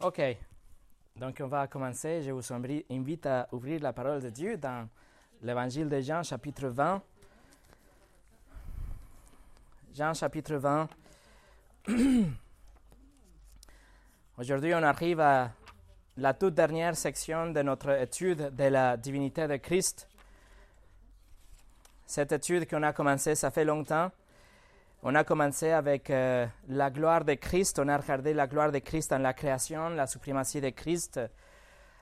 Ok, donc on va commencer. Je vous invite à ouvrir la parole de Dieu dans l'évangile de Jean, chapitre 20. Jean, chapitre 20. Aujourd'hui, on arrive à la toute dernière section de notre étude de la divinité de Christ. Cette étude qu'on a commencée, ça fait longtemps. On a commencé avec euh, la gloire de Christ, on a regardé la gloire de Christ dans la création, la suprématie de Christ.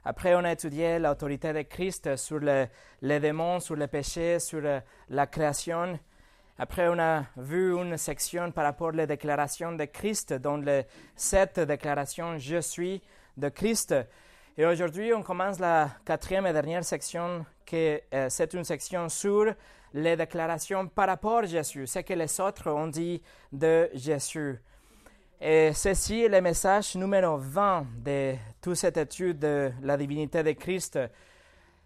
Après, on a étudié l'autorité de Christ sur les démons, sur le péché, sur euh, la création. Après, on a vu une section par rapport aux déclarations de Christ, dont les sept déclarations Je suis de Christ. Et aujourd'hui, on commence la quatrième et dernière section, qui euh, c'est une section sur les déclarations par rapport à Jésus, ce que les autres ont dit de Jésus. Et ceci est le message numéro 20 de toute cette étude de la divinité de Christ.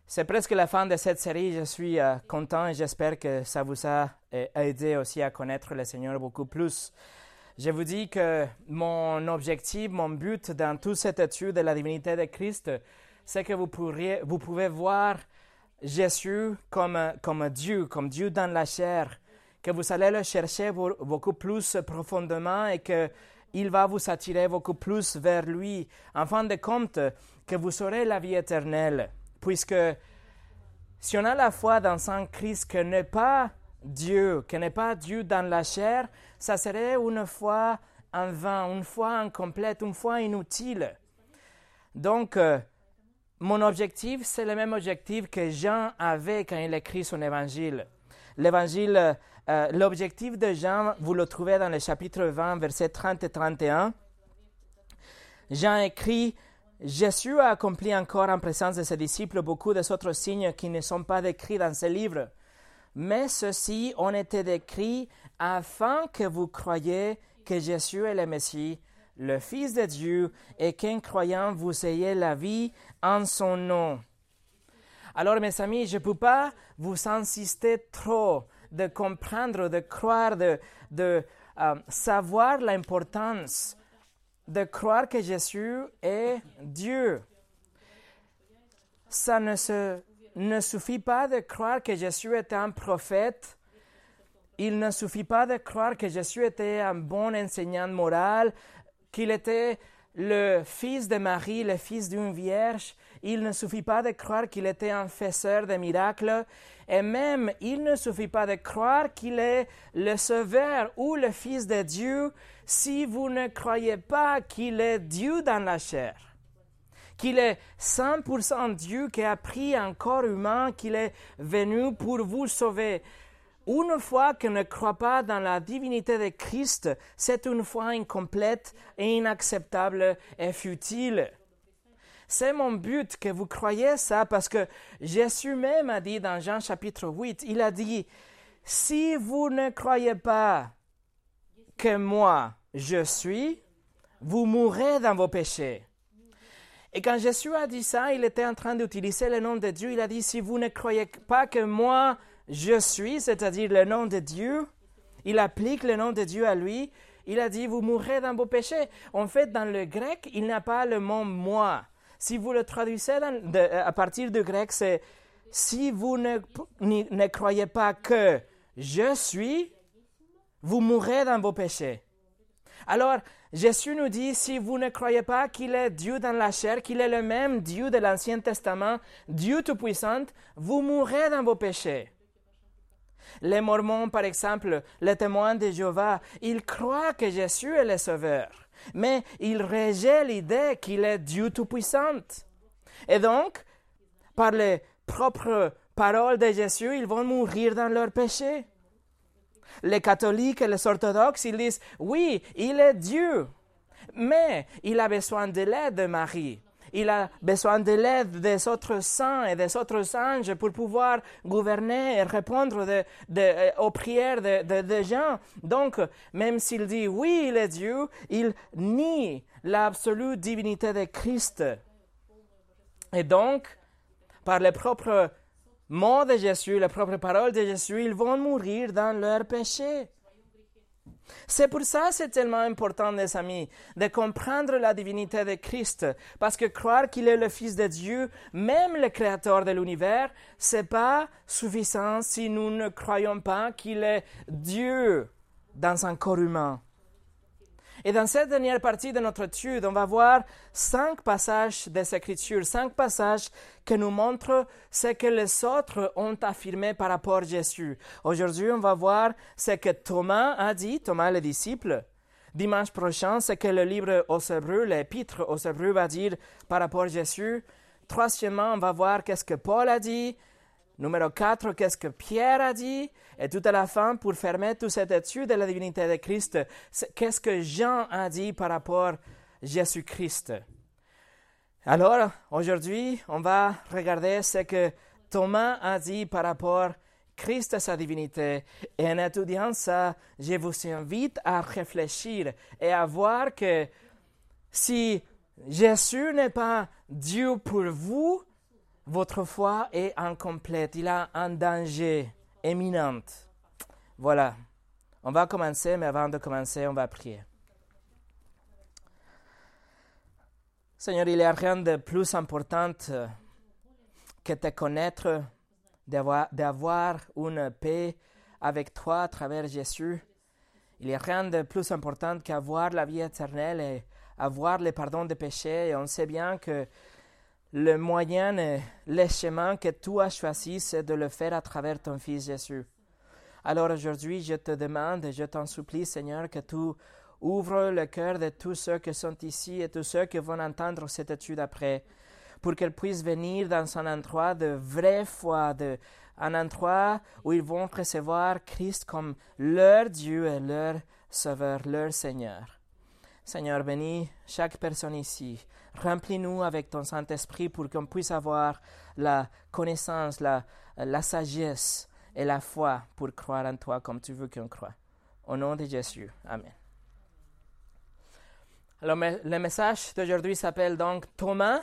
C'est presque la fin de cette série. Je suis euh, content et j'espère que ça vous a euh, aidé aussi à connaître le Seigneur beaucoup plus. Je vous dis que mon objectif, mon but dans toute cette étude de la divinité de Christ, c'est que vous, pourriez, vous pouvez voir Jésus comme, comme Dieu, comme Dieu dans la chair, que vous allez le chercher beaucoup plus profondément et qu'il va vous attirer beaucoup plus vers lui, en fin de compte, que vous aurez la vie éternelle. Puisque si on a la foi dans un Christ qui n'est pas Dieu, qui n'est pas Dieu dans la chair, ça serait une foi en vain, une foi incomplète, une foi inutile. Donc, euh, mon objectif, c'est le même objectif que Jean avait quand il écrit son évangile. L'évangile, euh, l'objectif de Jean, vous le trouvez dans le chapitre 20, versets 30 et 31. Jean écrit Jésus a accompli encore en présence de ses disciples beaucoup d'autres signes qui ne sont pas décrits dans ce livre. Mais ceux-ci ont été décrits afin que vous croyiez que Jésus est le Messie, le Fils de Dieu, et qu'en croyant vous ayez la vie en son nom. Alors mes amis, je ne peux pas vous insister trop de comprendre, de croire, de, de euh, savoir l'importance de croire que Jésus est Dieu. Ça ne, se, ne suffit pas de croire que Jésus était un prophète il ne suffit pas de croire que Jésus était un bon enseignant moral, qu'il était le fils de Marie, le fils d'une vierge. Il ne suffit pas de croire qu'il était un faiseur de miracles. Et même, il ne suffit pas de croire qu'il est le sauveur ou le fils de Dieu si vous ne croyez pas qu'il est Dieu dans la chair. Qu'il est 100% Dieu qui a pris un corps humain, qu'il est venu pour vous sauver. Une foi qui ne croit pas dans la divinité de Christ, c'est une foi incomplète inacceptable et futile. C'est mon but que vous croyez ça parce que Jésus même a dit dans Jean chapitre 8, il a dit, si vous ne croyez pas que moi je suis, vous mourrez dans vos péchés. Et quand Jésus a dit ça, il était en train d'utiliser le nom de Dieu. Il a dit, si vous ne croyez pas que moi je suis, c'est-à-dire le nom de Dieu, il applique le nom de Dieu à lui. Il a dit, vous mourrez dans vos péchés. En fait, dans le grec, il n'a pas le mot moi. Si vous le traduisez à partir du grec, c'est si vous ne, ne croyez pas que je suis, vous mourrez dans vos péchés. Alors, Jésus nous dit, si vous ne croyez pas qu'il est Dieu dans la chair, qu'il est le même Dieu de l'Ancien Testament, Dieu Tout-Puissant, vous mourrez dans vos péchés. Les Mormons, par exemple, les témoins de Jéhovah, ils croient que Jésus est le Sauveur, mais ils rejettent l'idée qu'il est Dieu Tout-Puissant. Et donc, par les propres paroles de Jésus, ils vont mourir dans leur péché. Les catholiques et les orthodoxes, ils disent, oui, il est Dieu, mais il a besoin de l'aide de Marie il a besoin de l'aide des autres saints et des autres anges pour pouvoir gouverner et répondre euh, aux prières des gens. Donc, même s'il dit oui, il est Dieu, il nie l'absolue divinité de Christ. Et donc, par les propres mots de Jésus, les propres paroles de Jésus, ils vont mourir dans leur péché. C'est pour ça que c'est tellement important, les amis, de comprendre la divinité de Christ, parce que croire qu'il est le Fils de Dieu, même le Créateur de l'univers, c'est pas suffisant si nous ne croyons pas qu'il est Dieu dans un corps humain. Et dans cette dernière partie de notre étude, on va voir cinq passages des Écritures, cinq passages qui nous montrent ce que les autres ont affirmé par rapport à Jésus. Aujourd'hui, on va voir ce que Thomas a dit, Thomas le disciple. Dimanche prochain, ce que le livre aux Hébreux, l'épître aux Hébreux va dire par rapport à Jésus. Troisièmement, on va voir qu'est-ce que Paul a dit. Numéro 4, qu'est-ce que Pierre a dit? Et tout à la fin, pour fermer toute cette étude de la divinité de Christ, qu'est-ce que Jean a dit par rapport à Jésus-Christ? Alors, aujourd'hui, on va regarder ce que Thomas a dit par rapport à Christ et sa divinité. Et en étudiant ça, je vous invite à réfléchir et à voir que si Jésus n'est pas Dieu pour vous, votre foi est incomplète, il a un danger éminent. Voilà. On va commencer, mais avant de commencer, on va prier. Seigneur, il n'y a rien de plus important que de connaître, d'avoir une paix avec toi à travers Jésus. Il n'y a rien de plus important qu'avoir la vie éternelle et avoir le pardon des péchés. Et on sait bien que le moyen et le chemin que tu as choisi, c'est de le faire à travers ton Fils Jésus. Alors aujourd'hui, je te demande et je t'en supplie, Seigneur, que tu ouvres le cœur de tous ceux qui sont ici et tous ceux qui vont entendre cette étude après, pour qu'elles puissent venir dans un endroit de vraie foi, un endroit où ils vont recevoir Christ comme leur Dieu et leur Sauveur, leur Seigneur. Seigneur, bénis chaque personne ici. Remplis-nous avec ton Saint-Esprit pour qu'on puisse avoir la connaissance, la, sagesse et la foi pour croire en toi comme tu veux qu'on croit. Au nom de Jésus. Amen. Alors, le message d'aujourd'hui s'appelle donc Thomas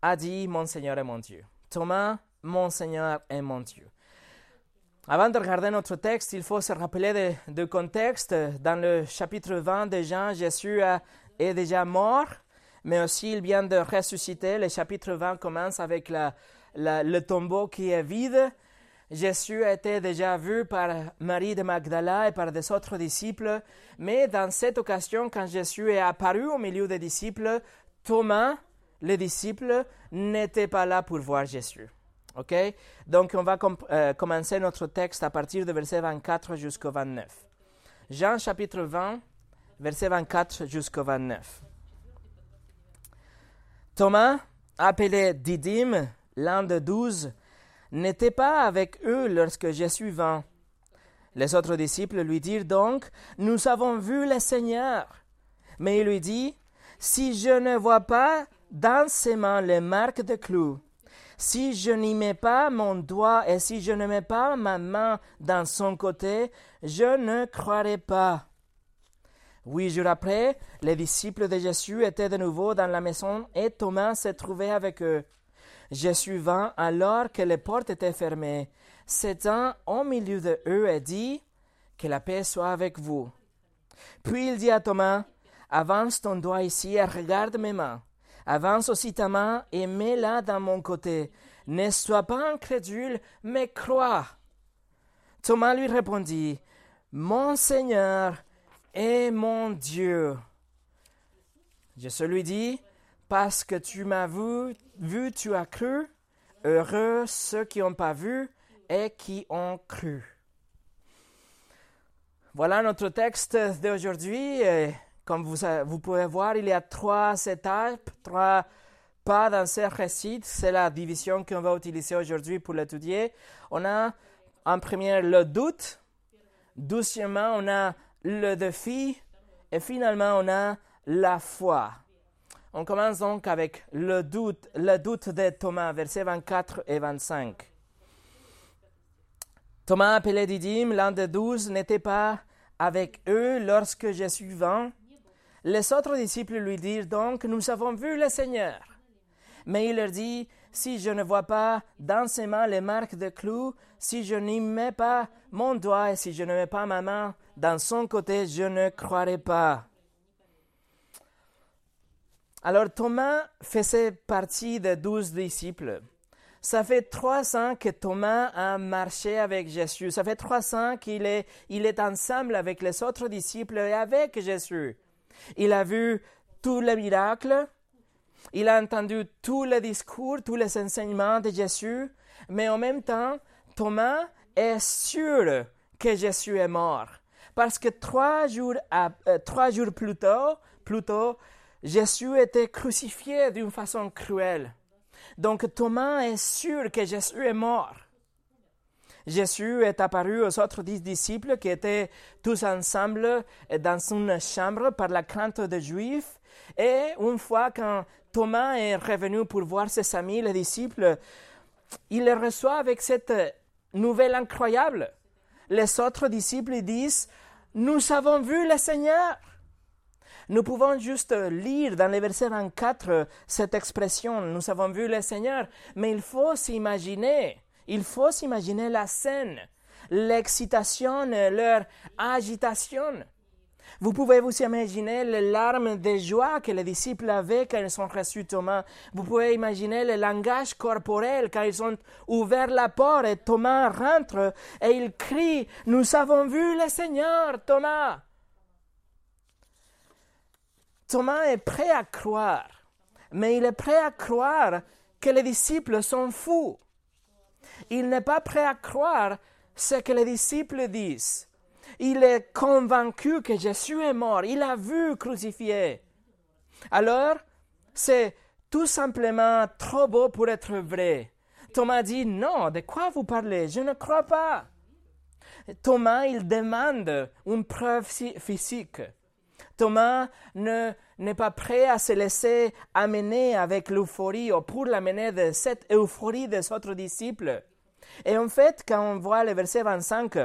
a dit Mon Seigneur est mon Dieu. Thomas, mon Seigneur est mon Dieu. Avant de regarder notre texte, il faut se rappeler du contexte. Dans le chapitre 20 de Jean, Jésus est déjà mort mais aussi il vient de ressusciter. Le chapitre 20 commence avec le tombeau qui est vide. Jésus a été déjà vu par Marie de Magdala et par des autres disciples, mais dans cette occasion, quand Jésus est apparu au milieu des disciples, Thomas, le disciple, n'était pas là pour voir Jésus. OK? Donc, on va euh, commencer notre texte à partir du verset 24 jusqu'au 29. Jean chapitre 20, verset 24 jusqu'au 29. Thomas, appelé Didyme, l'un des douze, n'était pas avec eux lorsque Jésus vint. Les autres disciples lui dirent donc, Nous avons vu le Seigneur. Mais il lui dit, Si je ne vois pas dans ses mains les marques de clous, si je n'y mets pas mon doigt et si je ne mets pas ma main dans son côté, je ne croirai pas. Huit jours après, les disciples de Jésus étaient de nouveau dans la maison et Thomas se trouvait avec eux. Jésus vint alors que les portes étaient fermées, s'étant au milieu de eux et dit Que la paix soit avec vous. Puis il dit à Thomas Avance ton doigt ici et regarde mes mains. Avance aussi ta main et mets-la dans mon côté. Ne sois pas incrédule, mais crois. Thomas lui répondit Mon Seigneur et mon Dieu. Je lui dit, parce que tu m'as vu, vu, tu as cru. Heureux ceux qui n'ont pas vu et qui ont cru. Voilà notre texte d'aujourd'hui. Comme vous, vous pouvez voir, il y a trois étapes, trois pas dans ce récit. C'est la division qu'on va utiliser aujourd'hui pour l'étudier. On a en premier le doute. Doucement, on a le défi et finalement on a la foi. On commence donc avec le doute, le doute de Thomas, versets 24 et 25. Thomas, appelé Didyme, l'un des douze, n'était pas avec eux lorsque Jésus vint. Les autres disciples lui dirent donc, nous avons vu le Seigneur. Mais il leur dit, si je ne vois pas dans ses mains les marques de clous, si je n'y mets pas mon doigt et si je ne mets pas ma main dans son côté, je ne croirai pas. Alors Thomas faisait partie des douze disciples. Ça fait trois ans que Thomas a marché avec Jésus. Ça fait trois ans qu'il est, il est ensemble avec les autres disciples et avec Jésus. Il a vu tous les miracles. Il a entendu tous les discours, tous les enseignements de Jésus. Mais en même temps, Thomas est sûr que Jésus est mort. Parce que trois jours, euh, trois jours plus tôt, plus tôt, Jésus était crucifié d'une façon cruelle. Donc Thomas est sûr que Jésus est mort. Jésus est apparu aux autres dix disciples qui étaient tous ensemble dans une chambre par la crainte des Juifs. Et une fois quand Thomas est revenu pour voir ses amis, les disciples, il les reçoit avec cette nouvelle incroyable. Les autres disciples disent, nous avons vu le Seigneur. Nous pouvons juste lire dans les versets 24 cette expression, nous avons vu le Seigneur, mais il faut s'imaginer, il faut s'imaginer la scène, l'excitation, leur agitation. Vous pouvez vous imaginer les larmes de joie que les disciples avaient quand ils ont reçu Thomas. Vous pouvez imaginer le langage corporel quand ils ont ouvert la porte et Thomas rentre et il crie, nous avons vu le Seigneur, Thomas. Thomas est prêt à croire, mais il est prêt à croire que les disciples sont fous. Il n'est pas prêt à croire ce que les disciples disent. Il est convaincu que Jésus est mort. Il a vu crucifié. Alors, c'est tout simplement trop beau pour être vrai. Thomas dit non, de quoi vous parlez? Je ne crois pas. Thomas, il demande une preuve physique. Thomas n'est pas prêt à se laisser amener avec l'euphorie ou pour l'amener de cette euphorie des autres disciples. Et en fait, quand on voit le verset 25,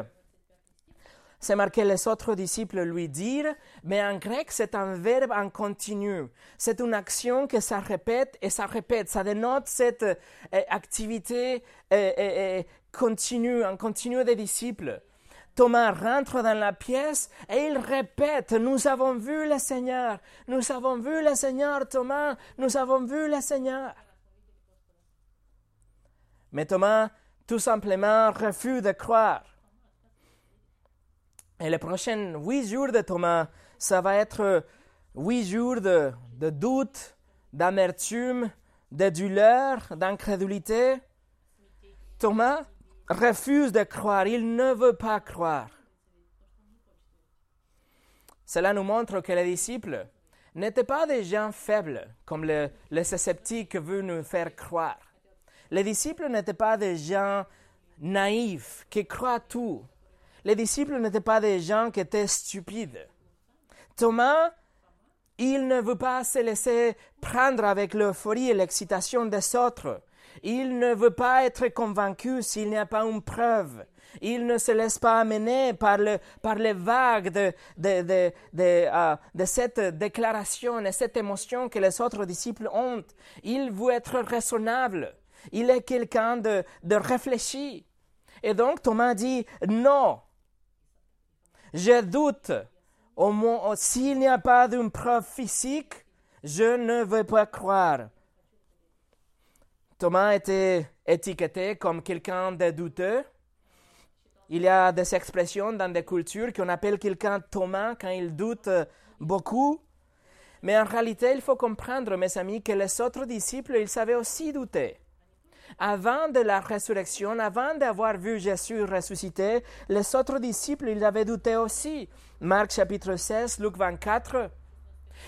c'est marqué les autres disciples lui dirent, mais en grec, c'est un verbe en continu. C'est une action que ça répète et ça répète. Ça dénote cette euh, activité euh, euh, continue, en continu des disciples. Thomas rentre dans la pièce et il répète, nous avons vu le Seigneur, nous avons vu le Seigneur, Thomas, nous avons vu le Seigneur. Mais Thomas, tout simplement, refuse de croire. Et les prochains huit jours de Thomas, ça va être huit jours de, doute, d'amertume, de douleur, d'incrédulité. Thomas, refuse de croire, il ne veut pas croire. Cela nous montre que les disciples n'étaient pas des gens faibles, comme les sceptiques veulent nous faire croire. Les disciples n'étaient pas des gens naïfs qui croient tout. Les disciples n'étaient pas des gens qui étaient stupides. Thomas, il ne veut pas se laisser prendre avec l'euphorie et l'excitation des autres. Il ne veut pas être convaincu s'il n'y a pas une preuve. Il ne se laisse pas amener par, le, par les vagues de, de, de, de, euh, de cette déclaration et cette émotion que les autres disciples ont. Il veut être raisonnable. Il est quelqu'un de, réfléchi. Et donc Thomas dit, non, je doute. Au moins, s'il n'y a pas d'une preuve physique, je ne veux pas croire. Thomas était étiqueté comme quelqu'un de douteux. Il y a des expressions dans des cultures qu'on appelle quelqu'un Thomas quand il doute beaucoup. Mais en réalité, il faut comprendre, mes amis, que les autres disciples, ils savaient aussi douter. Avant de la résurrection, avant d'avoir vu Jésus ressuscité, les autres disciples, ils avaient douté aussi. Marc chapitre 16, Luc 24.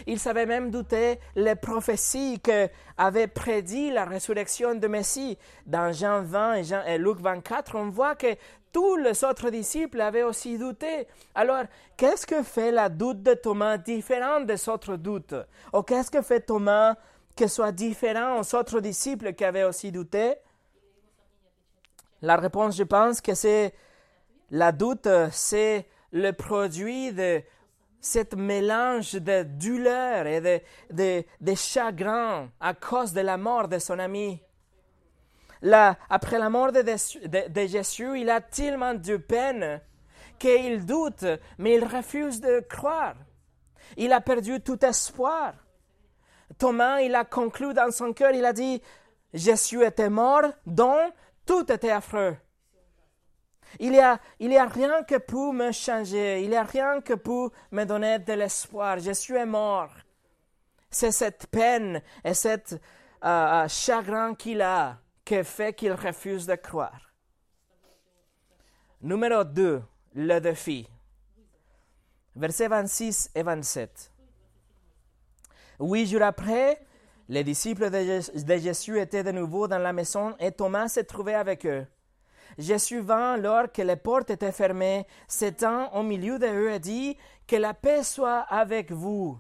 Il savait même douter les prophéties que avaient prédit la résurrection de Messie. Dans Jean 20 et, et Luc 24, on voit que tous les autres disciples avaient aussi douté. Alors, qu'est-ce que fait la doute de Thomas différent des autres doutes? Ou qu'est-ce que fait Thomas que soit différent aux autres disciples qui avaient aussi douté? La réponse, je pense que c'est la doute, c'est le produit de ce mélange de douleur et de, de, chagrin à cause de la mort de son ami. Après la mort de, de, Jésus, il a tellement de peine qu'il doute, mais il refuse de croire. Il a perdu tout espoir. Thomas, il a conclu dans son cœur, il a dit, Jésus était mort, donc tout était affreux. Il n'y a, il a rien que pour me changer, il n'y a rien que pour me donner de l'espoir. Jésus est mort. C'est cette peine et cet euh, euh, chagrin qu'il a qui fait qu'il refuse de croire. Numéro 2, le défi. Versets 26 et 27. Huit jours après, les disciples de Jésus étaient de nouveau dans la maison et Thomas se trouvait avec eux. Jésus vint alors que les portes étaient fermées, s'étend au milieu d'eux et dit Que la paix soit avec vous.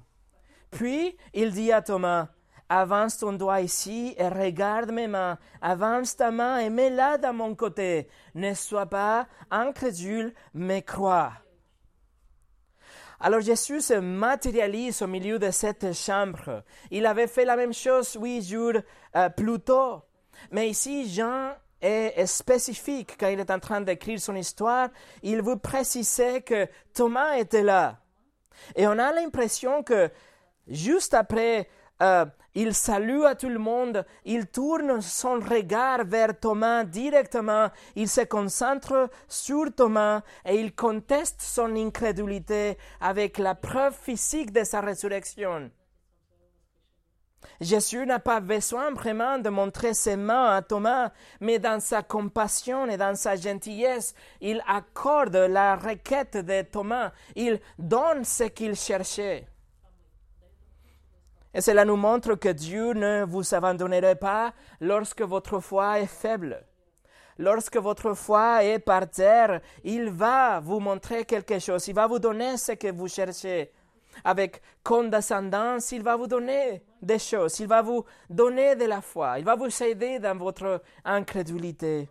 Puis il dit à Thomas Avance ton doigt ici et regarde mes mains. Avance ta main et mets-la dans mon côté. Ne sois pas incrédule, mais crois. Alors Jésus se matérialise au milieu de cette chambre. Il avait fait la même chose huit jours euh, plus tôt. Mais ici, Jean est, spécifique quand il est en train d'écrire son histoire. Il veut préciser que Thomas était là. Et on a l'impression que juste après euh, il salue à tout le monde, il tourne son regard vers Thomas directement, il se concentre sur Thomas et il conteste son incrédulité avec la preuve physique de sa résurrection. Jésus n'a pas besoin vraiment de montrer ses mains à Thomas, mais dans sa compassion et dans sa gentillesse, il accorde la requête de Thomas, il donne ce qu'il cherchait. Et cela nous montre que Dieu ne vous abandonnerait pas lorsque votre foi est faible. Lorsque votre foi est par terre, il va vous montrer quelque chose, il va vous donner ce que vous cherchez. Avec condescendance, il va vous donner des choses, il va vous donner de la foi, il va vous aider dans votre incrédulité.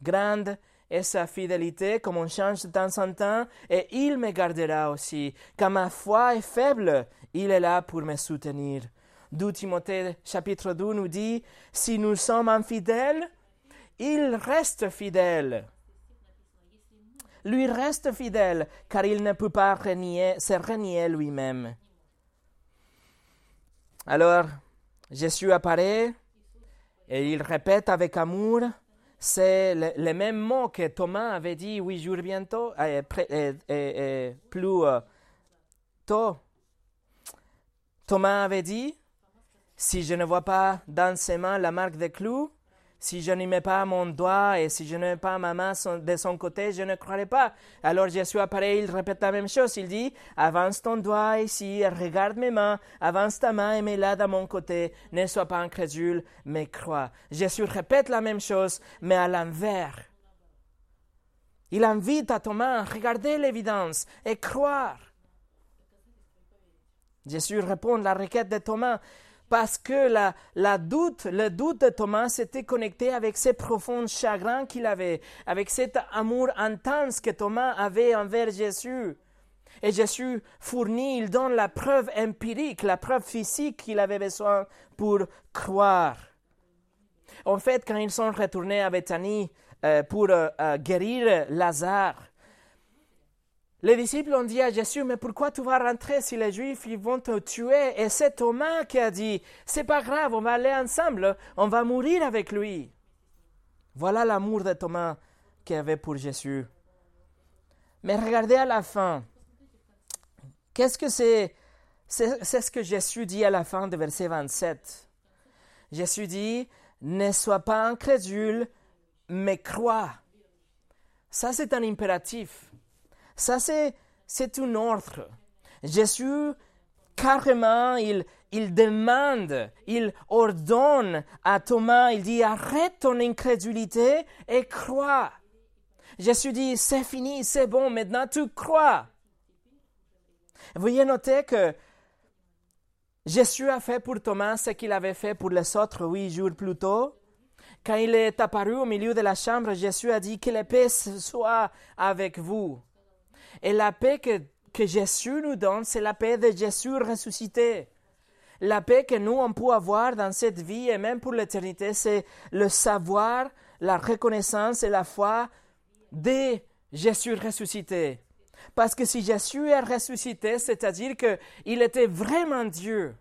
Grande est sa fidélité, comme on change de temps en temps, et il me gardera aussi. Quand ma foi est faible, il est là pour me soutenir. 2 Timothée chapitre 2 nous dit, si nous sommes infidèles, il reste fidèle. Lui reste fidèle, car il ne peut pas se renier lui-même. Alors, Jésus apparaît et il répète avec amour, c'est le, même mot que Thomas avait dit huit jours bientôt, et, plus euh, tôt. Thomas avait dit, si je ne vois pas dans ses mains la marque des clous, si je n'y mets pas mon doigt et si je mets pas ma main de son côté, je ne croirai pas. Alors Jésus apparaît, il répète la même chose. Il dit, avance ton doigt ici, regarde mes mains, avance ta main et mets-la de mon côté. Ne sois pas incrédule, mais crois. Jésus répète la même chose, mais à l'envers. Il invite à Thomas à regarder l'évidence et croire. Jésus répond à la requête de Thomas parce que la, la doute, le doute de Thomas était connecté avec ce profond chagrin qu'il avait, avec cet amour intense que Thomas avait envers Jésus. Et Jésus fournit, il donne la preuve empirique, la preuve physique qu'il avait besoin pour croire. En fait, quand ils sont retournés à Bethanie euh, pour euh, euh, guérir Lazare, les disciples ont dit à Jésus, mais pourquoi tu vas rentrer si les Juifs ils vont te tuer? Et c'est Thomas qui a dit, c'est pas grave, on va aller ensemble, on va mourir avec lui. Voilà l'amour de Thomas qu'il avait pour Jésus. Mais regardez à la fin. Qu'est-ce que c'est? C'est ce que Jésus dit à la fin de verset 27. Jésus dit, ne sois pas incrédule, mais crois. Ça, c'est un impératif. Ça, c'est, c'est un ordre. Jésus, carrément, il, il demande, il ordonne à Thomas, il dit, arrête ton incrédulité et crois. Jésus dit, c'est fini, c'est bon, maintenant tu crois. Veuillez noter que Jésus a fait pour Thomas ce qu'il avait fait pour les autres huit jours plus tôt. Quand il est apparu au milieu de la chambre, Jésus a dit que la paix soit avec vous. Et la paix que, Jésus nous donne, c'est la paix de Jésus ressuscité. La paix que nous, on peut avoir dans cette vie et même pour l'éternité, c'est le savoir, la reconnaissance et la foi de Jésus ressuscité. Parce que si Jésus est ressuscité, c'est-à-dire qu'il était vraiment Dieu.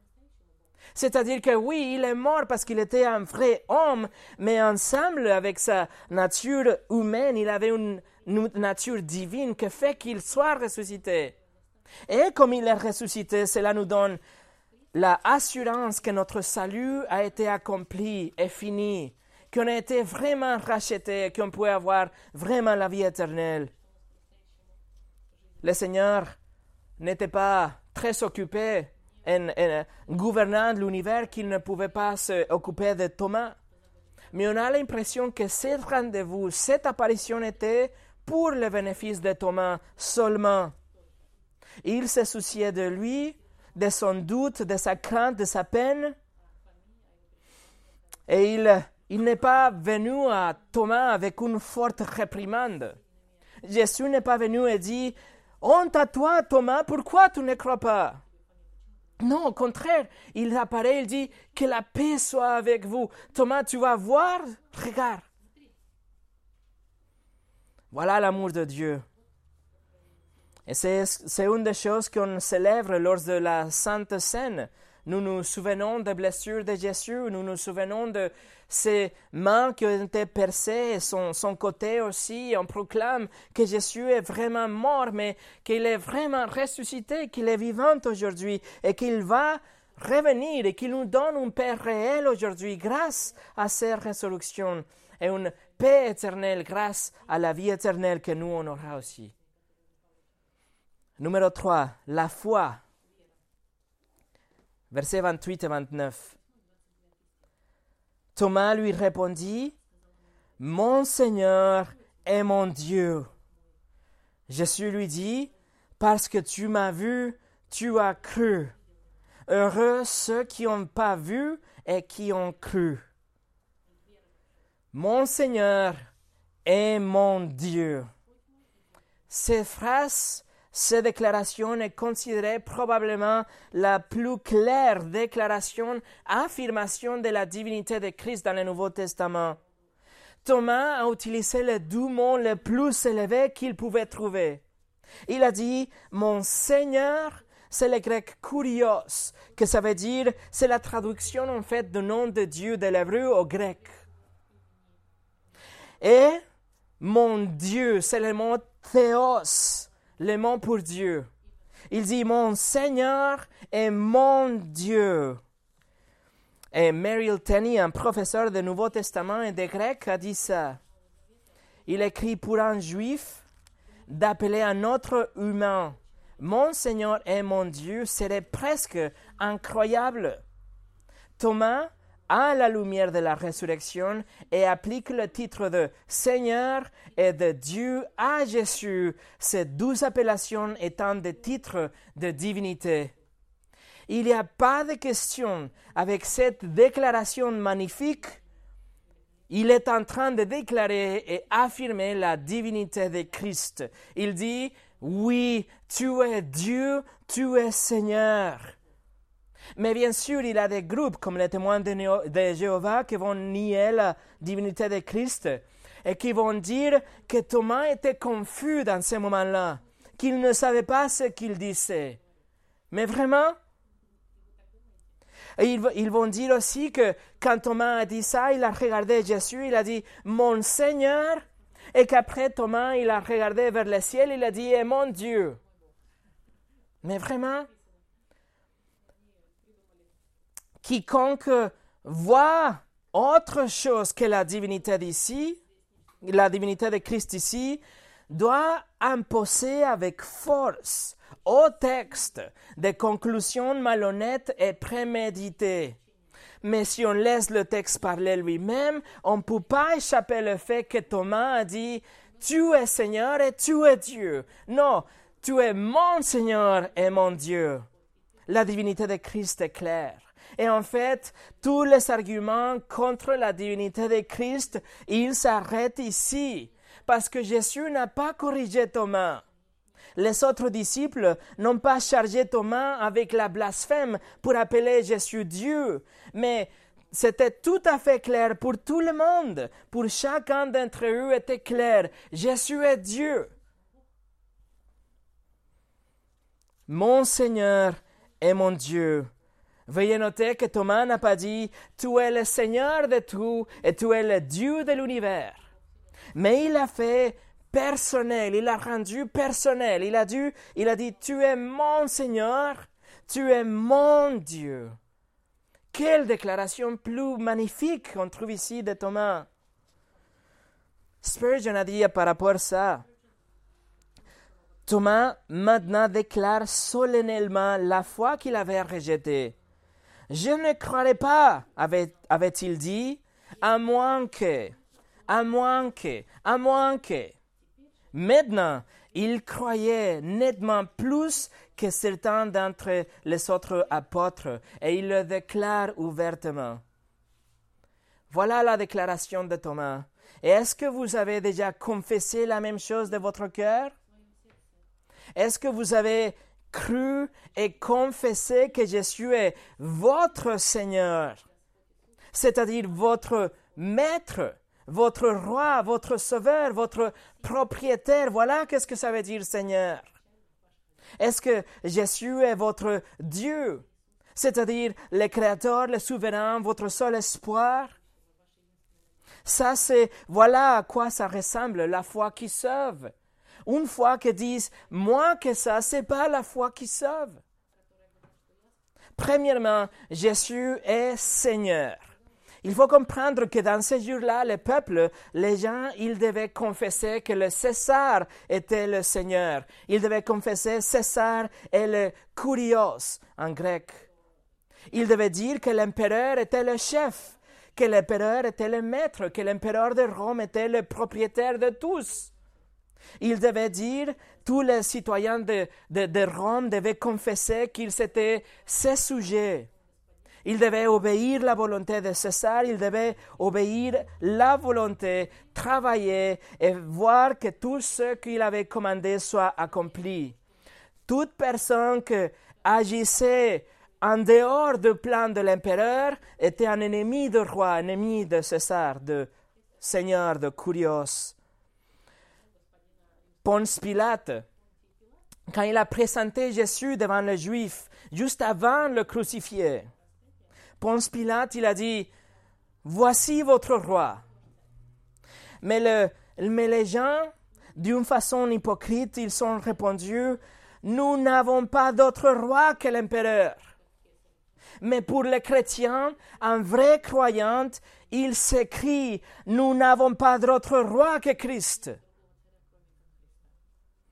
C'est-à-dire que oui, il est mort parce qu'il était un vrai homme, mais ensemble avec sa nature humaine, il avait une nature divine qui fait qu'il soit ressuscité. Et comme il est ressuscité, cela nous donne la assurance que notre salut a été accompli et fini, qu'on a été vraiment racheté, qu'on peut avoir vraiment la vie éternelle. Le Seigneur n'était pas très occupé en, gouvernant l'univers qu'il ne pouvait pas s'occuper de Thomas. Mais on a l'impression que ce rendez-vous, cette apparition était pour le bénéfice de Thomas seulement. Il se souciait de lui, de son doute, de sa crainte, de sa peine. Et il, il n'est pas venu à Thomas avec une forte réprimande. Jésus n'est pas venu et dit Honte à toi, Thomas, pourquoi tu ne crois pas Non, au contraire, il apparaît, il dit Que la paix soit avec vous. Thomas, tu vas voir Regarde. Voilà l'amour de Dieu. Et c'est une des choses qu'on célèbre lors de la Sainte Seine. Nous nous souvenons des blessures de Jésus, nous nous souvenons de ses mains qui ont été percées, son, son côté aussi. On proclame que Jésus est vraiment mort, mais qu'il est vraiment ressuscité, qu'il est vivant aujourd'hui et qu'il va revenir et qu'il nous donne une paix réelle aujourd'hui grâce à ses résurrections et une paix éternelle grâce à la vie éternelle que nous on aura aussi. Numéro 3, la foi. Versets 28 et 29. Thomas lui répondit, Mon Seigneur est mon Dieu. Jésus lui dit, Parce que tu m'as vu, tu as cru. Heureux ceux qui n'ont pas vu et qui ont cru. Mon Seigneur est mon Dieu. Ces phrases cette déclaration est considérée probablement la plus claire déclaration, affirmation de la divinité de Christ dans le Nouveau Testament. Thomas a utilisé le doux mot le plus élevé qu'il pouvait trouver. Il a dit Mon Seigneur, c'est le grec kurios, que ça veut dire, c'est la traduction en fait du nom de Dieu de l'hébreu au grec. Et mon Dieu, c'est le mot théos, le mot pour Dieu. Il dit Mon Seigneur est mon Dieu. Et Merrill Tenney, un professeur du Nouveau Testament et de grec, a dit ça. Il écrit pour un juif d'appeler un autre humain Mon Seigneur est mon Dieu serait presque incroyable. Thomas à la lumière de la résurrection et applique le titre de Seigneur et de Dieu à Jésus, ces douze appellations étant des titres de divinité. Il n'y a pas de question avec cette déclaration magnifique. Il est en train de déclarer et affirmer la divinité de Christ. Il dit, oui, tu es Dieu, tu es Seigneur. Mais bien sûr, il y a des groupes comme les témoins de, Jéhovah qui vont nier la divinité de Christ et qui vont dire que Thomas était confus dans ce moment-là, qu'il ne savait pas ce qu'il disait. Mais vraiment, ils, vont dire aussi que quand Thomas a dit ça, il a regardé Jésus, il a dit Mon Seigneur, et qu'après Thomas, il a regardé vers le ciel, il a dit Et mon Dieu. Mais vraiment, quiconque voit autre chose que la divinité d'ici, la divinité de Christ ici, doit imposer avec force au texte des conclusions malhonnêtes et préméditées. Mais si on laisse le texte parler lui-même, on ne peut pas échapper le fait que Thomas a dit Tu es Seigneur et tu es Dieu. Non, tu es mon Seigneur et mon Dieu. La divinité de Christ est claire. Et en fait, tous les arguments contre la divinité de Christ, ils s'arrêtent ici, parce que Jésus n'a pas corrigé Thomas. Les autres disciples n'ont pas chargé Thomas avec la blasphème pour appeler Jésus Dieu, mais c'était tout à fait clair pour tout le monde. Pour chacun d'entre eux était clair. Jésus est Dieu. Mon Seigneur et mon Dieu, Veuillez noter que Thomas n'a pas dit Tu es le Seigneur de tout et tu es le Dieu de l'univers. Mais il a fait personnel, il a rendu personnel. Il a dit, il a dit Tu es mon Seigneur, tu es mon Dieu. Quelle déclaration plus magnifique qu'on trouve ici de Thomas. Spurgeon a dit par rapport à ça. Thomas maintenant déclare solennellement la foi qu'il avait rejetée. Je ne croirais pas, avait-il dit, à moins que, à moins que, à moins que. Maintenant, il croyait nettement plus que certains d'entre les autres apôtres, et il le déclare ouvertement. Voilà la déclaration de Thomas. Est-ce que vous avez déjà confessé la même chose de votre cœur? Est-ce que vous avez cru et confessé que Jésus est votre Seigneur, c'est-à-dire votre Maître, votre Roi, votre Sauveur, votre propriétaire? Voilà qu'est-ce que ça veut dire Seigneur. Est-ce que Jésus est votre Dieu, c'est-à-dire le Créateur, le Souverain, votre seul espoir? Ça, c'est, voilà à quoi ça ressemble, la foi qui sauve. Une foi qui disent, moi que ça, c'est pas la foi qui sauve. Premièrement, Jésus est Seigneur. Il faut comprendre que dans ces jours-là, le peuple, les gens, ils devaient confesser que le César était le Seigneur. Ils devaient confesser César et le Kurios en grec. Ils devaient dire que l'empereur était le chef, que l'empereur était le maître, que l'empereur de Rome était le propriétaire de tous. Il devait dire, tous les citoyens de, Rome devaient confesser qu'ils étaient ses sujets. Ils devaient obéir la volonté de César, ils devaient obéir la volonté, travailler et voir que tout ce qu'il avait commandé soit accompli. Toute personne qui agissait en dehors du plan de l'empereur était un ennemi du roi, ennemi de César, de Seigneur, de Curios. Ponce Pilate, quand il a présenté Jésus devant les Juifs, juste avant le crucifier, Ponce Pilate, il a dit, Voici votre roi. Mais les gens, d'une façon hypocrite, ils ont répondu, Nous n'avons pas d'autre roi que l'empereur. Mais pour les chrétiens, un vrai croyant, il s'écrit, Nous n'avons pas d'autre roi que Christ.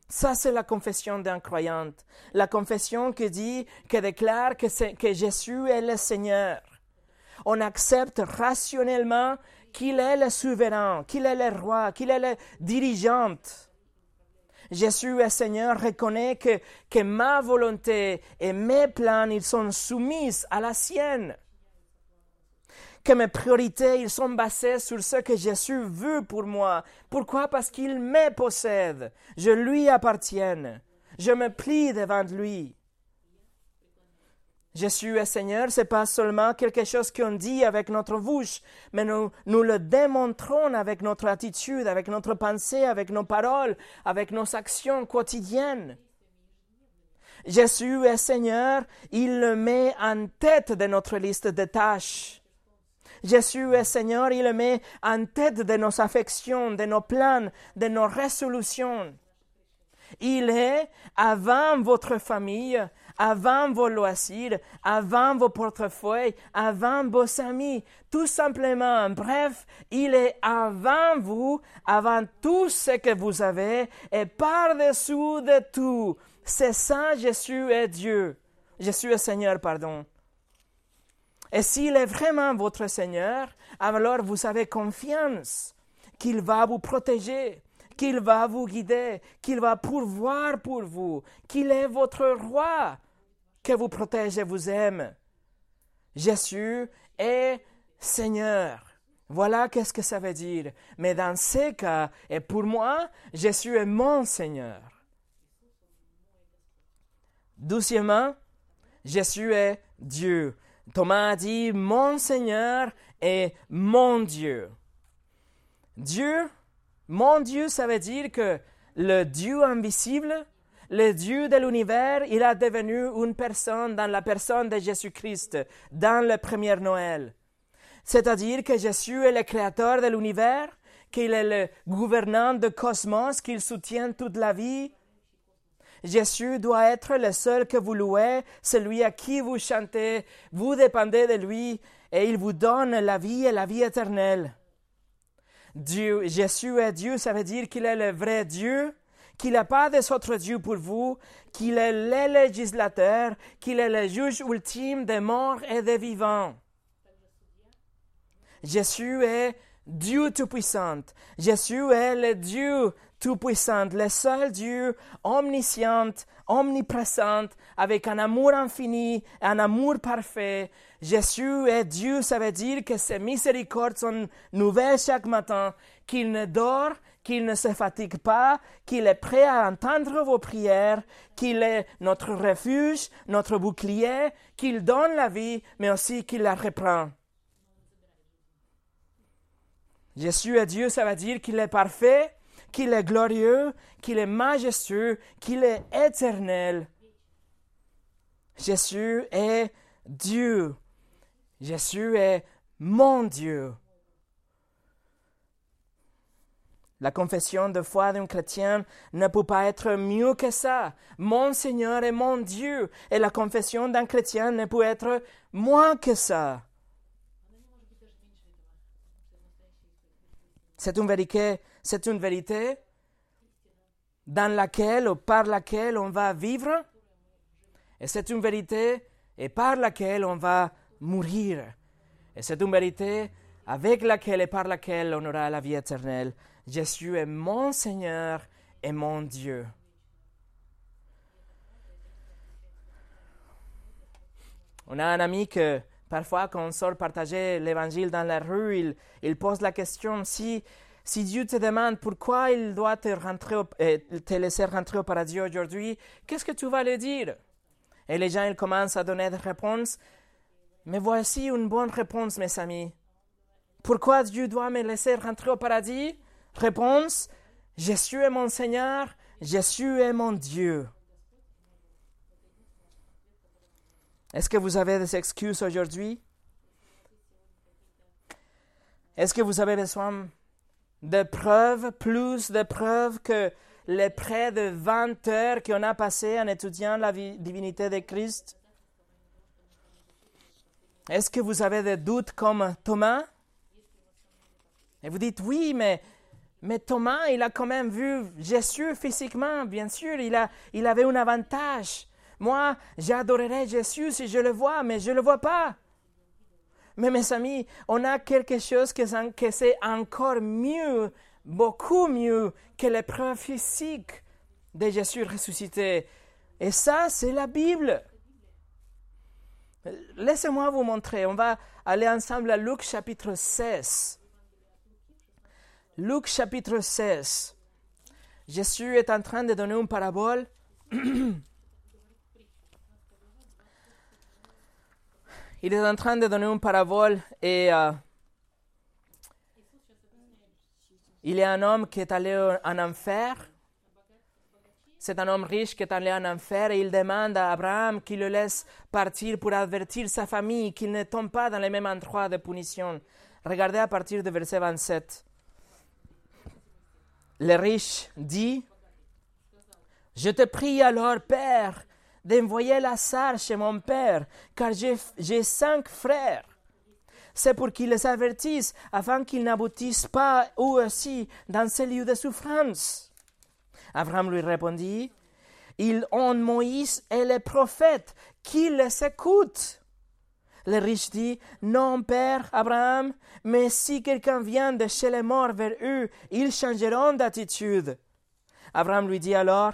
Ça, c'est la confession d'un croyant. La confession qui dit, qui déclare que, Jésus est le Seigneur. On accepte rationnellement qu'il est le souverain, qu'il est le roi, qu'il est le dirigeant. Jésus est Seigneur reconnaît que, que ma volonté et mes plans, ils sont soumis à la sienne que mes priorités, ils sont basées sur ce que Jésus veut pour moi. Pourquoi? Parce qu'il me possède. Je lui appartiens. Je me plie devant lui. Jésus est Seigneur, c'est pas seulement quelque chose qu'on dit avec notre bouche, mais nous, nous le démontrons avec notre attitude, avec notre pensée, avec nos paroles, avec nos actions quotidiennes. Jésus est Seigneur, il le met en tête de notre liste de tâches. Jésus est Seigneur, il le met en tête de nos affections, de nos plans, de nos résolutions. Il est avant votre famille, avant vos loisirs, avant vos portefeuilles, avant vos amis. Tout simplement, bref, il est avant vous, avant tout ce que vous avez et par-dessous de tout. C'est ça, Jésus est Dieu. Jésus est Seigneur, pardon. Et s'il est vraiment votre Seigneur, alors vous avez confiance qu'il va vous protéger, qu'il va vous guider, qu'il va pourvoir pour vous, qu'il est votre roi, que vous protège et vous aime. Jésus est Seigneur. Voilà qu'est-ce que ça veut dire. Mais dans ces cas, et pour moi, Jésus est mon Seigneur. Doucement, Jésus est Dieu. Thomas a dit, mon Seigneur est mon Dieu. Dieu, mon Dieu, ça veut dire que le Dieu invisible, le Dieu de l'univers, il a devenu une personne dans la personne de Jésus-Christ, dans le premier Noël. C'est-à-dire que Jésus est le créateur de l'univers, qu'il est le gouvernant du cosmos, qu'il soutient toute la vie. Jésus doit être le seul que vous louez, celui à qui vous chantez, vous dépendez de lui, et il vous donne la vie et la vie éternelle. Dieu, Jésus est Dieu, ça veut dire qu'il est le vrai Dieu, qu'il n'a pas d'autre Dieu pour vous, qu'il est le législateur, qu'il est le juge ultime des morts et des vivants. Jésus est Dieu Tout-Puissant. Jésus est le Dieu Tout-Puissant, le seul Dieu omniscient, omniprésent, avec un amour infini, un amour parfait. Jésus est Dieu, ça veut dire que ses miséricordes sont nouvelles chaque matin, qu'il ne dort, qu'il ne se fatigue pas, qu'il est prêt à entendre vos prières, qu'il est notre refuge, notre bouclier, qu'il donne la vie, mais aussi qu'il la reprend. Jésus est Dieu, ça veut dire qu'il est parfait, qu'il est glorieux, qu'il est majestueux, qu'il est éternel. Jésus est Dieu. Jésus est mon Dieu. La confession de foi d'un chrétien ne peut pas être mieux que ça. Mon Seigneur est mon Dieu. Et la confession d'un chrétien ne peut être moins que ça. C'est une vérité, c'est une vérité dans laquelle ou par laquelle on va vivre. Et c'est une vérité et par laquelle on va mourir. Et c'est une vérité avec laquelle et par laquelle on aura la vie éternelle. Jésus est mon Seigneur et mon Dieu. On a un ami que Parfois, quand on sort partager l'évangile dans la rue, il, pose la question si, si Dieu te demande pourquoi il doit euh, te laisser rentrer au paradis aujourd'hui, qu'est-ce que tu vas lui dire? Et les gens ils commencent à donner des réponses. Mais voici une bonne réponse, mes amis. Pourquoi Dieu doit me laisser rentrer au paradis? Réponse Jésus est mon Seigneur, Jésus est mon Dieu. Est-ce que vous avez des excuses aujourd'hui? Est-ce que vous avez besoin de preuves, plus de preuves que les près de 20 heures qu'on a passées en étudiant la divinité de Christ? Est-ce que vous avez des doutes comme Thomas? Et vous dites oui, mais, mais Thomas, il a quand même vu Jésus physiquement, bien sûr, il, a, il avait un avantage. Moi, j'adorerais Jésus si je le vois, mais je ne le vois pas. Mais mes amis, on a quelque chose que c'est encore mieux, beaucoup mieux que l'épreuve physique de Jésus ressuscité. Et ça, c'est la Bible. Laissez-moi vous montrer. On va aller ensemble à Luc chapitre 16. Luc chapitre 16. Jésus est en train de donner une parabole. il est en train de donner une parabole et euh, il a un homme qui est allé en enfer. C'est un homme riche qui est allé en enfer et il demande à Abraham qu'il le laisse partir pour avertir sa famille qu'il ne tombe pas dans le même endroit de punition. Regardez à partir du verset 27. Le riche dit, Je te prie alors, Père, d'envoyer Lazare chez mon père, car j'ai cinq frères. C'est pour qu'ils les avertissent, afin qu'ils n'aboutissent pas eux aussi dans ces lieux de souffrance. Abraham lui répondit, Ils ont Moïse et les prophètes, qu'ils les écoutent. Le riche dit, Non, père Abraham, mais si quelqu'un vient de chez les morts vers eux, ils changeront d'attitude. Abraham lui dit alors,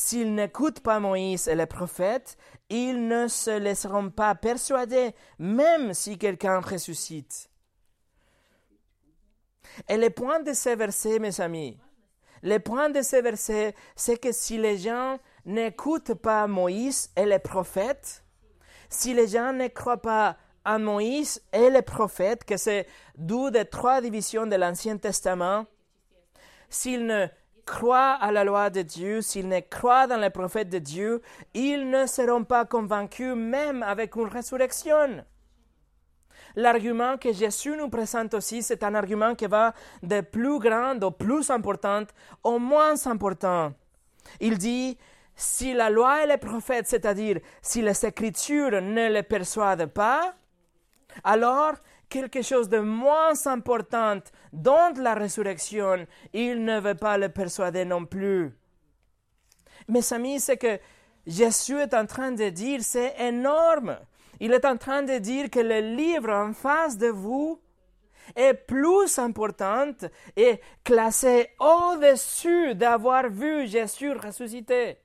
S'ils n'écoutent pas Moïse et les prophètes, ils ne se laisseront pas persuader, même si quelqu'un ressuscite. Et le point de ces versets, mes amis, le point de ces versets, c'est que si les gens n'écoutent pas Moïse et les prophètes, si les gens ne croient pas à Moïse et les prophètes, que c'est deux des trois divisions de l'Ancien Testament, s'ils ne croient à la loi de Dieu, s'ils ne croient dans les prophètes de Dieu, ils ne seront pas convaincus même avec une résurrection. L'argument que Jésus nous présente aussi, c'est un argument qui va de plus grand au plus important au moins important. Il dit, si la loi et les prophètes, c'est-à-dire si les Écritures ne les persuadent pas, alors quelque chose de moins important dont la résurrection, il ne veut pas le persuader non plus. Mes amis, ce que Jésus est en train de dire, c'est énorme. Il est en train de dire que le livre en face de vous est plus important et classé au-dessus d'avoir vu Jésus ressuscité.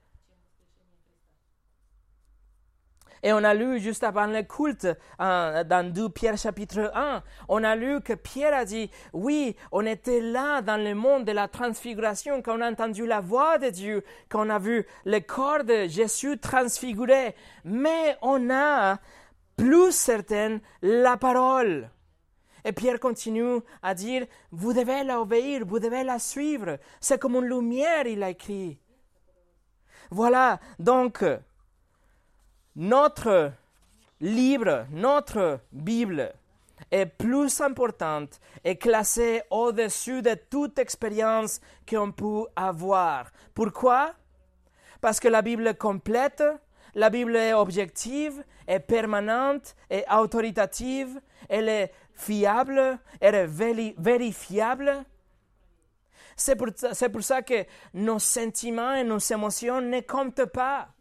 Et on a lu juste avant le culte, dans 2 Pierre chapitre 1, on a lu que Pierre a dit, oui, on était là dans le monde de la transfiguration, quand on a entendu la voix de Dieu, quand on a vu le corps de Jésus transfiguré, mais on a plus certaine la parole. Et Pierre continue à dire, vous devez l'obéir, vous devez la suivre. C'est comme une lumière, il a écrit. Voilà, donc, notre livre, notre Bible est plus importante et classée au-dessus de toute expérience qu'on peut avoir. Pourquoi? Parce que la Bible est complète, la Bible est objective, est permanente, est autoritative, elle est fiable, elle est vérifiable. C'est pour, pour, ça que nos sentiments et nos émotions ne comptent pas.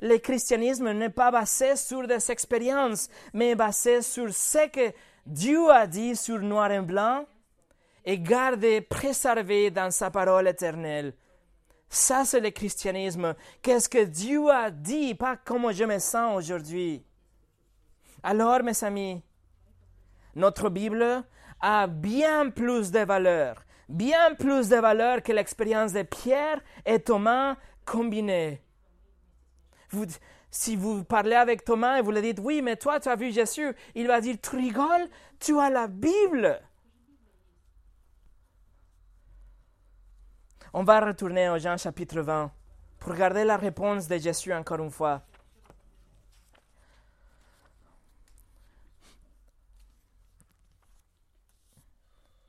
Le christianisme n'est pas basé sur des expériences, mais basé sur ce que Dieu a dit sur noir et blanc et gardé, préservé dans sa parole éternelle. Ça, c'est le christianisme. Qu'est-ce que Dieu a dit, pas comment je me sens aujourd'hui? Alors, mes amis, notre Bible a bien plus de valeur, bien plus de valeur que l'expérience de Pierre et Thomas si vous parlez avec Thomas et vous lui dites, oui, mais toi, tu as vu Jésus, il va dire, tu rigoles, tu as la Bible. On va retourner au Jean chapitre 20 pour regarder la réponse de Jésus encore une fois.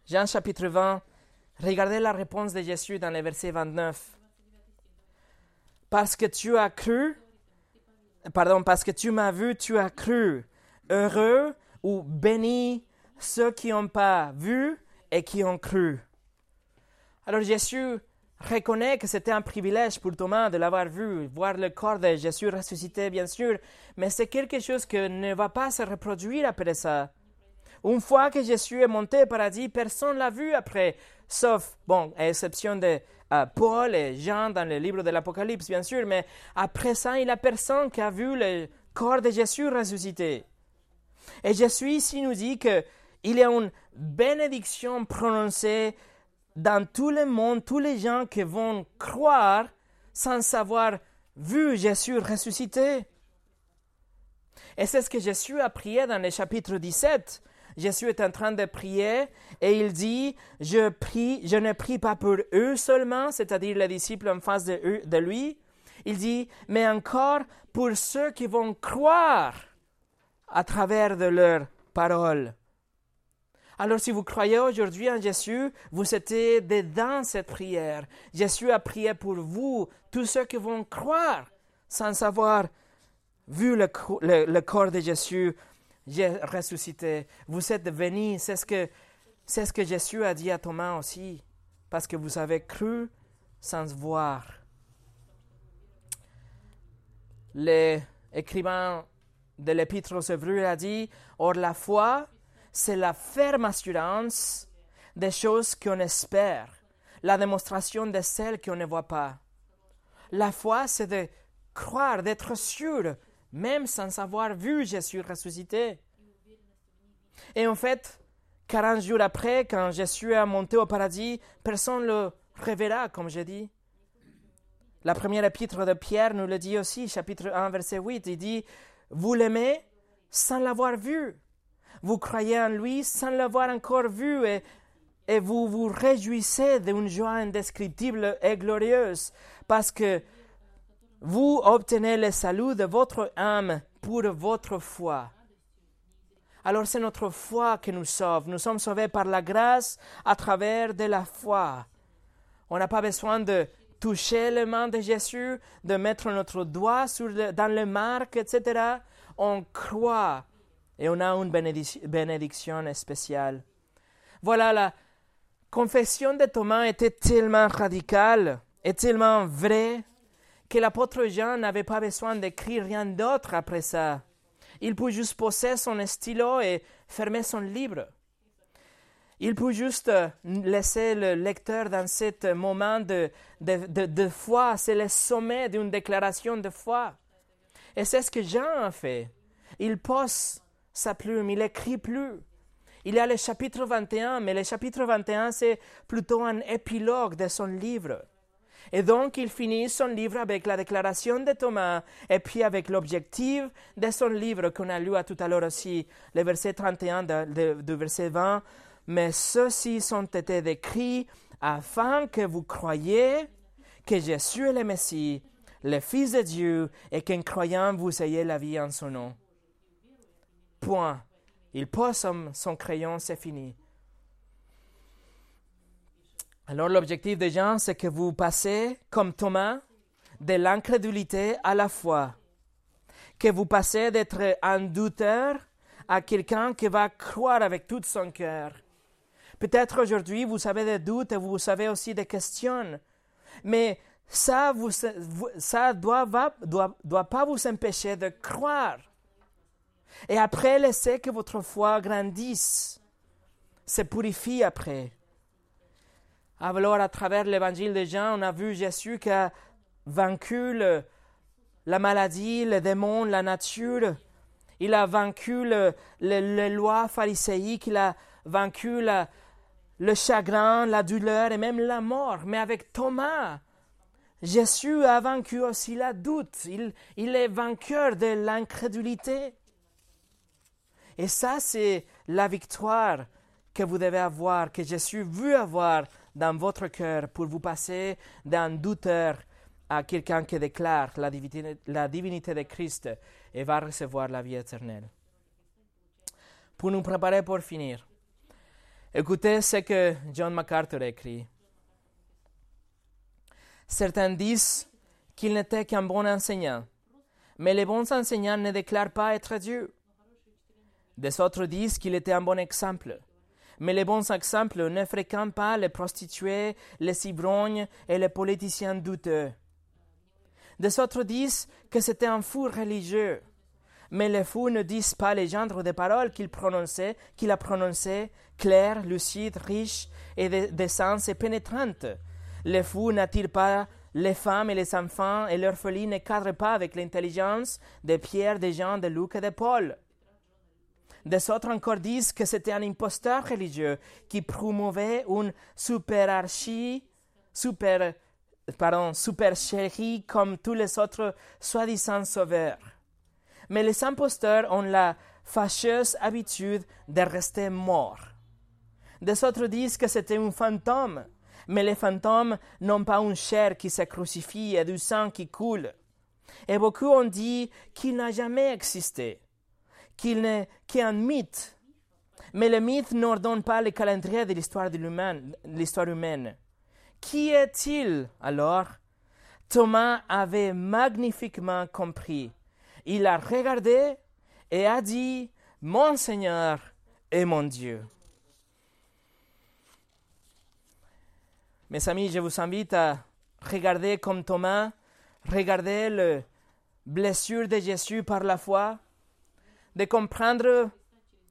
Jean chapitre 20, regardez la réponse de Jésus dans le verset 29. Parce que tu as cru, pardon, parce que tu m'as vu, tu as cru. Heureux ou bénis ceux qui n'ont pas vu et qui ont cru. Alors Jésus reconnaît que c'était un privilège pour Thomas de l'avoir vu, voir le corps de Jésus ressuscité, bien sûr, mais c'est quelque chose qui ne va pas se reproduire après ça. Une fois que Jésus est monté au paradis, personne ne l'a vu après, sauf, bon, à exception de euh, Paul et Jean dans le livre de l'Apocalypse, bien sûr, mais après ça, il n'y a personne qui a vu le corps de Jésus ressuscité. Et Jésus ici nous dit qu'il y a une bénédiction prononcée dans tout le monde, tous les gens qui vont croire sans avoir vu Jésus ressuscité. Et c'est ce que Jésus a prié dans le chapitre 17. Jésus est en train de prier et il dit, je prie, je ne prie pas pour eux seulement, c'est-à-dire les disciples en face de, lui. Il dit, mais encore pour ceux qui vont croire à travers de leurs paroles. Alors si vous croyez aujourd'hui en Jésus, vous êtes dedans cette prière. Jésus a prié pour vous, tous ceux qui vont croire sans avoir vu le corps de Jésus j'ai ressuscité. Vous êtes venus. C'est ce que, c'est ce que Jésus a dit à Thomas aussi. Parce que vous avez cru sans voir. L'écrivain de l'Épître aux Hébreux a dit Or, la foi, c'est la ferme assurance des choses qu'on espère, la démonstration de celles qu'on ne voit pas. La foi, c'est de croire, d'être sûr même sans avoir vu Jésus ressuscité. Et en fait, 40 jours après, quand Jésus est monté au paradis, personne ne le reverra, comme j'ai dit. La première épître de Pierre nous le dit aussi, chapitre 1, verset 8. Il dit Vous l'aimez sans l'avoir vu. Vous croyez en lui sans l'avoir encore vu. Et et vous vous réjouissez d'une joie indescriptible et glorieuse parce que vous obtenez le salut de votre âme pour votre foi. Alors c'est notre foi qui nous sauve. Nous sommes sauvés par la grâce à travers de la foi. On n'a pas besoin de toucher les mains de Jésus, de mettre notre doigt sur dans le marque, etc. On croit et on a une bénédiction spéciale. Voilà, la confession de Thomas était tellement radicale et tellement vraie que l'apôtre Jean n'avait pas besoin d'écrire rien d'autre après ça. Il peut juste poser son stylo et fermer son livre. Il peut juste laisser le lecteur dans ce moment de, de, foi. C'est le sommet d'une déclaration de foi. Et c'est ce que Jean a fait. Il pose sa plume, il écrit plus. Il y a le chapitre 21, mais le chapitre 21, c'est plutôt un épilogue de son livre. Et donc, il finit son livre avec la déclaration de Thomas et puis avec l'objectif de son livre qu'on a lu à tout à l'heure aussi, le verset 31 du verset 20. Mais ceux-ci sont été décrits afin que vous croyiez que Jésus est le Messie, le Fils de Dieu, et qu'en croyant vous ayez la vie en son nom. Point. Il pose son crayon, c'est fini. Alors l'objectif de Jean, c'est que vous passez, comme Thomas, de l'incrédulité à la foi. Que vous passez d'être un douteur à quelqu'un qui va croire avec tout son cœur. Peut-être aujourd'hui, vous avez des doutes et vous avez aussi des questions. Mais ça ne ça doit, doit pas vous empêcher de croire. Et après, laissez que votre foi grandisse, se purifie après. Alors, à travers l'évangile de Jean, on a vu Jésus qui a vaincu la maladie, le démon, la nature. Il a vaincu le, les lois phariséiques, il a vaincu le chagrin, la douleur et même la mort. Mais avec Thomas, Jésus a vaincu aussi la doute. Il, il est vainqueur de l'incrédulité. Et ça, c'est la victoire que vous devez avoir, que Jésus veut avoir dans votre cœur pour vous passer d'un douteur à quelqu'un qui déclare la divinité, de Christ et va recevoir la vie éternelle. Pour nous préparer pour finir, écoutez ce que John MacArthur écrit. Certains disent qu'il n'était qu'un bon enseignant, mais les bons enseignants ne déclarent pas être Dieu. Des autres disent qu'il était un bon exemple, mais les bons exemples ne fréquentent pas les prostituées, les ivrognes et les politiciens douteux. Des autres disent que c'était un fou religieux. Mais les fous ne disent pas les genres de paroles qu'il prononçait, qu'il a prononcées, claires, lucides, riches et de, sens et pénétrantes. Les fous n'attirent pas les femmes et les enfants et folies ne cadrent pas avec l'intelligence de Pierre, de Jean, de Luc et de Paul. Des autres encore disent que c'était un imposteur religieux qui promouvait une superarchie, super, pardon, supercherie comme tous les autres soi-disant sauveurs. Mais les imposteurs ont la fâcheuse habitude de rester morts. Des autres disent que c'était un fantôme, mais les fantômes n'ont pas une chair qui se crucifie et du sang qui coule. Et beaucoup ont dit qu'il n'a jamais existé qu'il est, un mythe. Mais le mythe n'ordonne pas le calendrier de l'histoire l'histoire humaine. Qui est-il alors? Thomas avait magnifiquement compris. Il a regardé et a dit, Mon Seigneur et mon Dieu. Mes amis, je vous invite à regarder comme Thomas, regarder la blessure de Jésus par la foi, de comprendre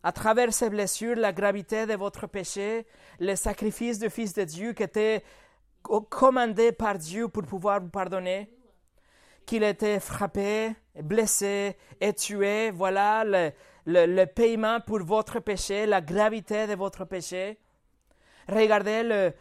à travers ces blessures la gravité de votre péché, le sacrifice du Fils de Dieu qui était commandé par Dieu pour pouvoir vous pardonner, qu'il était frappé, blessé et tué. Voilà le, le, paiement pour votre péché, la gravité de votre péché. Regardez le,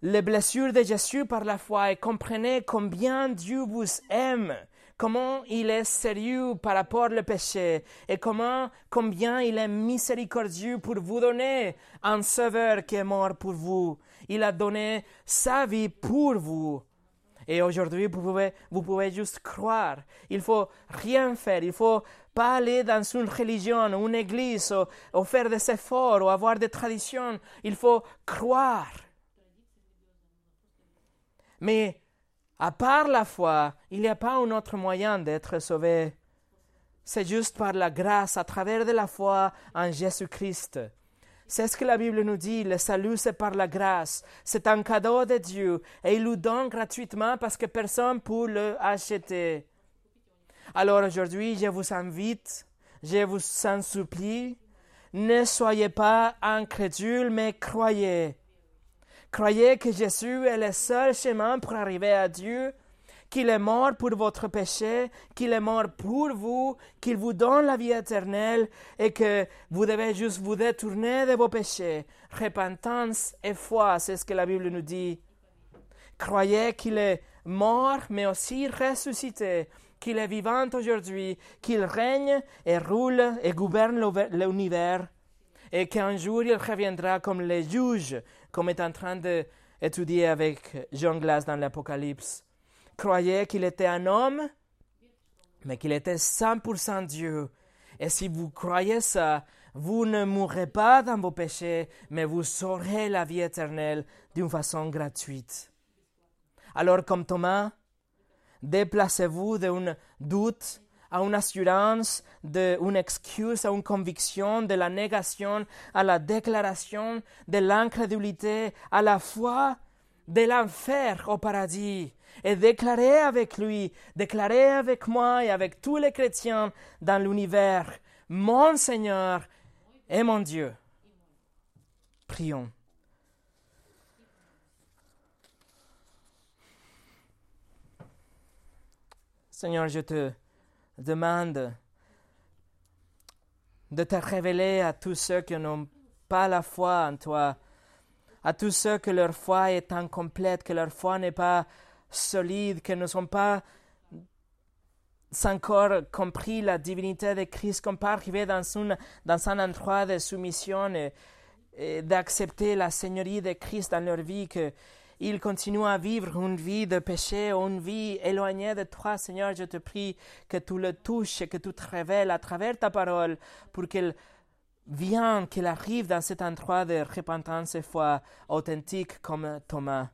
les blessures de Jésus par la foi et comprenez combien Dieu vous aime comment il est sérieux par rapport au péché et comment, combien il est miséricordieux pour vous donner un sauveur qui est mort pour vous. Il a donné sa vie pour vous. Et aujourd'hui, vous pouvez, vous pouvez juste croire. Il faut rien faire. Il faut pas aller dans une religion, une église, ou, faire des efforts, ou avoir des traditions. Il faut croire. Mais à part la foi, il n'y a pas un autre moyen d'être sauvé. C'est juste par la grâce, à travers de la foi en Jésus-Christ. C'est ce que la Bible nous dit, le salut c'est par la grâce, c'est un cadeau de Dieu et il nous donne gratuitement parce que personne ne peut le acheter. Alors aujourd'hui, je vous invite, je vous en supplie, ne soyez pas incrédules, mais croyez. Croyez que Jésus est le seul chemin pour arriver à Dieu qu'il est mort pour votre péché, qu'il est mort pour vous, qu'il vous donne la vie éternelle et que vous devez juste vous détourner de vos péchés. Repentance et foi, c'est ce que la Bible nous dit. Croyez qu'il est mort, mais aussi ressuscité, qu'il est vivant aujourd'hui, qu'il règne et roule et gouverne l'univers, et qu'un jour il reviendra comme le juge, comme est en train d'étudier avec Jean Glass dans l'Apocalypse croyait qu'il était un homme, mais qu'il était 100% Dieu. Et si vous croyez ça, vous ne mourrez pas dans vos péchés, mais vous saurez la vie éternelle d'une façon gratuite. Alors, comme Thomas, déplacez-vous d'un doute à une assurance, d'une excuse, à une conviction, de la négation, à la déclaration, de l'incrédulité, à la foi, de l'enfer au paradis et déclarer avec lui, déclarer avec moi et avec tous les chrétiens dans l'univers, mon Seigneur et mon Dieu. Prions. Seigneur, je te demande de te révéler à tous ceux qui n'ont pas la foi en toi, à tous ceux que leur foi est incomplète, que leur foi n'est pas solides, qui ne sont pas encore compris la divinité de Christ, qu'on peut arriver dans, dans un endroit de soumission et, d'accepter la Seigneurie de Christ dans leur vie, qu'ils continuent à vivre une vie de péché, une vie éloignée de toi, Seigneur, je te prie que tu le touches et que tu te révèles à travers ta parole pour qu'elle vienne, qu'elle arrive dans cet endroit de repentance et foi authentique comme Thomas.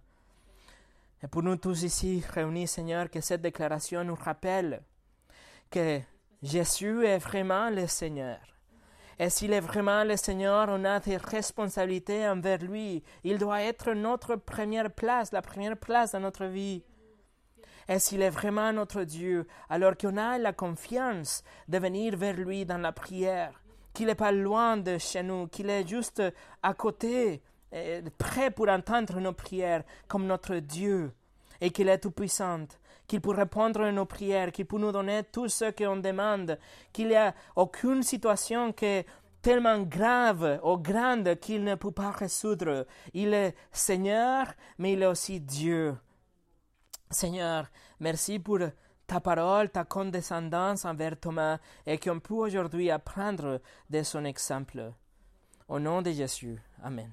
Et pour nous tous ici réunis, Seigneur, que cette déclaration nous rappelle que Jésus est vraiment le Seigneur. Et s'il est vraiment le Seigneur, on a des responsabilités envers lui. Il doit être notre première place, la première place dans notre vie. Et s'il est vraiment notre Dieu, alors qu'on a la confiance de venir vers lui dans la prière, qu'il n'est pas loin de chez nous, qu'il est juste à côté, prêt pour entendre nos prières comme notre Dieu et qu'il est tout-puissant, qu'il peut répondre à nos prières, qu'il peut nous donner tout ce qu'on demande, qu'il n'y a aucune situation qui est tellement grave ou grande qu'il ne peut pas résoudre. Il est Seigneur, mais il est aussi Dieu. Seigneur, merci pour ta parole, ta condescendance envers Thomas et qu'on peut aujourd'hui apprendre de son exemple. Au nom de Jésus. Amen.